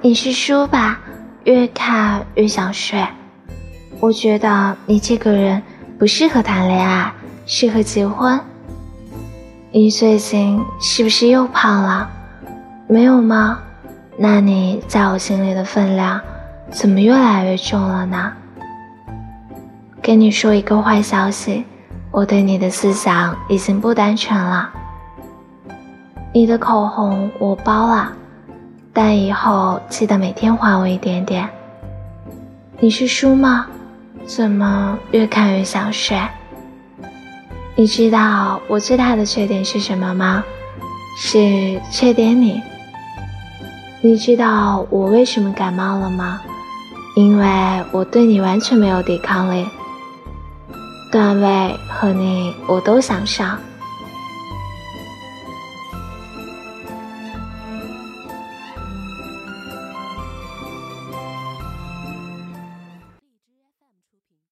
你是书吧？越看越想睡。我觉得你这个人不适合谈恋爱，适合结婚。你最近是不是又胖了？没有吗？那你在我心里的分量怎么越来越重了呢？跟你说一个坏消息，我对你的思想已经不单纯了。你的口红我包了，但以后记得每天还我一点点。你是书吗？怎么越看越想睡？你知道我最大的缺点是什么吗？是缺点你。你知道我为什么感冒了吗？因为我对你完全没有抵抗力。段位和你我都想上。